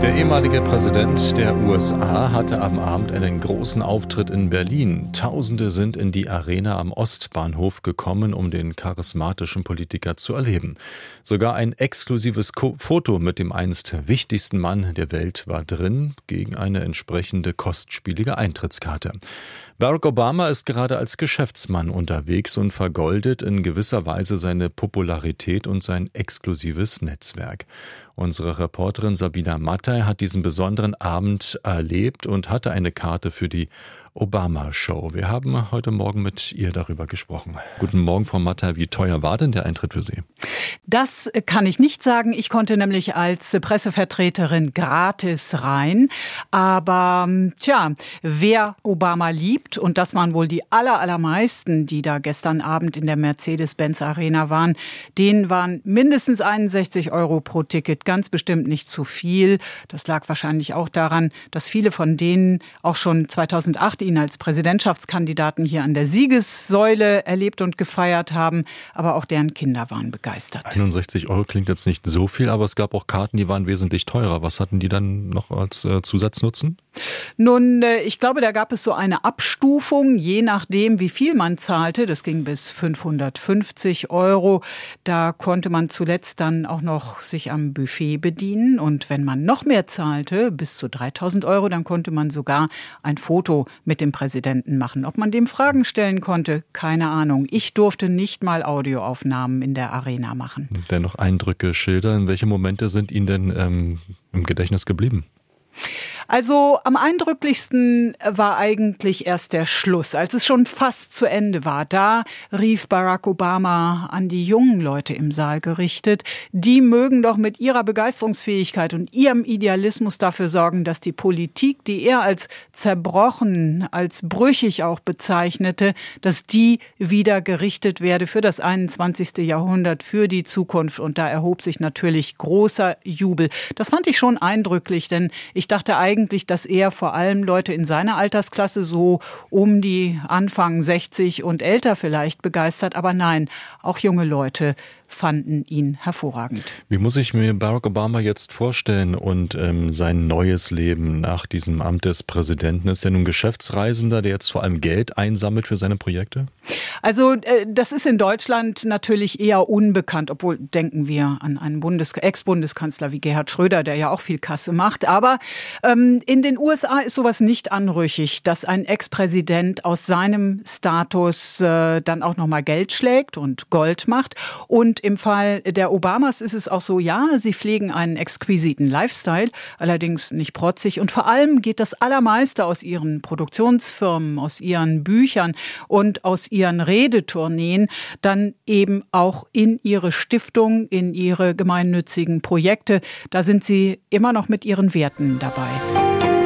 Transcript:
Der ehemalige Präsident der USA hatte am Abend einen großen Auftritt in Berlin. Tausende sind in die Arena am Ostbahnhof gekommen, um den charismatischen Politiker zu erleben. Sogar ein exklusives Foto mit dem einst wichtigsten Mann der Welt war drin, gegen eine entsprechende kostspielige Eintrittskarte. Barack Obama ist gerade als Geschäftsmann unterwegs und vergoldet in gewisser Weise seine Popularität und sein exklusives Netzwerk. Unsere Reporterin Sabina Mattei hat diesen besonderen Abend erlebt und hatte eine Karte für die Obama-Show. Wir haben heute Morgen mit ihr darüber gesprochen. Guten Morgen, Frau Mattei. Wie teuer war denn der Eintritt für Sie? Das kann ich nicht sagen. Ich konnte nämlich als Pressevertreterin gratis rein. Aber tja, wer Obama liebt, und das waren wohl die aller, allermeisten, die da gestern Abend in der Mercedes-Benz Arena waren, denen waren mindestens 61 Euro pro Ticket ganz bestimmt nicht zu viel. Das lag wahrscheinlich auch daran, dass viele von denen auch schon 2008 ihn als Präsidentschaftskandidaten hier an der Siegessäule erlebt und gefeiert haben. Aber auch deren Kinder waren begeistert. 61 Euro klingt jetzt nicht so viel, aber es gab auch Karten, die waren wesentlich teurer. Was hatten die dann noch als äh, Zusatznutzen? Nun, äh, ich glaube, da gab es so eine Abstufung, je nachdem, wie viel man zahlte. Das ging bis 550 Euro. Da konnte man zuletzt dann auch noch sich am Buffet bedienen. Und wenn man noch mehr zahlte, bis zu 3000 Euro, dann konnte man sogar ein Foto mit dem Präsidenten machen. Ob man dem Fragen stellen konnte, keine Ahnung. Ich durfte nicht mal Audioaufnahmen in der Arena machen. Dennoch Eindrücke schildern. Welche Momente sind Ihnen denn ähm, im Gedächtnis geblieben? Also am eindrücklichsten war eigentlich erst der Schluss, als es schon fast zu Ende war. Da rief Barack Obama an die jungen Leute im Saal gerichtet, die mögen doch mit ihrer Begeisterungsfähigkeit und ihrem Idealismus dafür sorgen, dass die Politik, die er als zerbrochen, als brüchig auch bezeichnete, dass die wieder gerichtet werde für das 21. Jahrhundert, für die Zukunft. Und da erhob sich natürlich großer Jubel. Das fand ich schon eindrücklich, denn ich dachte eigentlich, eigentlich, dass er vor allem Leute in seiner Altersklasse so um die Anfang 60 und älter vielleicht begeistert. Aber nein, auch junge Leute fanden ihn hervorragend. Wie muss ich mir Barack Obama jetzt vorstellen und ähm, sein neues Leben nach diesem Amt des Präsidenten? Ist er nun Geschäftsreisender, der jetzt vor allem Geld einsammelt für seine Projekte? Also äh, das ist in Deutschland natürlich eher unbekannt, obwohl denken wir an einen Bundes Ex-Bundeskanzler wie Gerhard Schröder, der ja auch viel Kasse macht. Aber ähm, in den USA ist sowas nicht anrüchig, dass ein Ex-Präsident aus seinem Status äh, dann auch noch mal Geld schlägt und Gold macht und und im Fall der Obamas ist es auch so, ja, sie pflegen einen exquisiten Lifestyle, allerdings nicht protzig. Und vor allem geht das Allermeiste aus ihren Produktionsfirmen, aus ihren Büchern und aus ihren Redetourneen dann eben auch in ihre Stiftung, in ihre gemeinnützigen Projekte. Da sind sie immer noch mit ihren Werten dabei.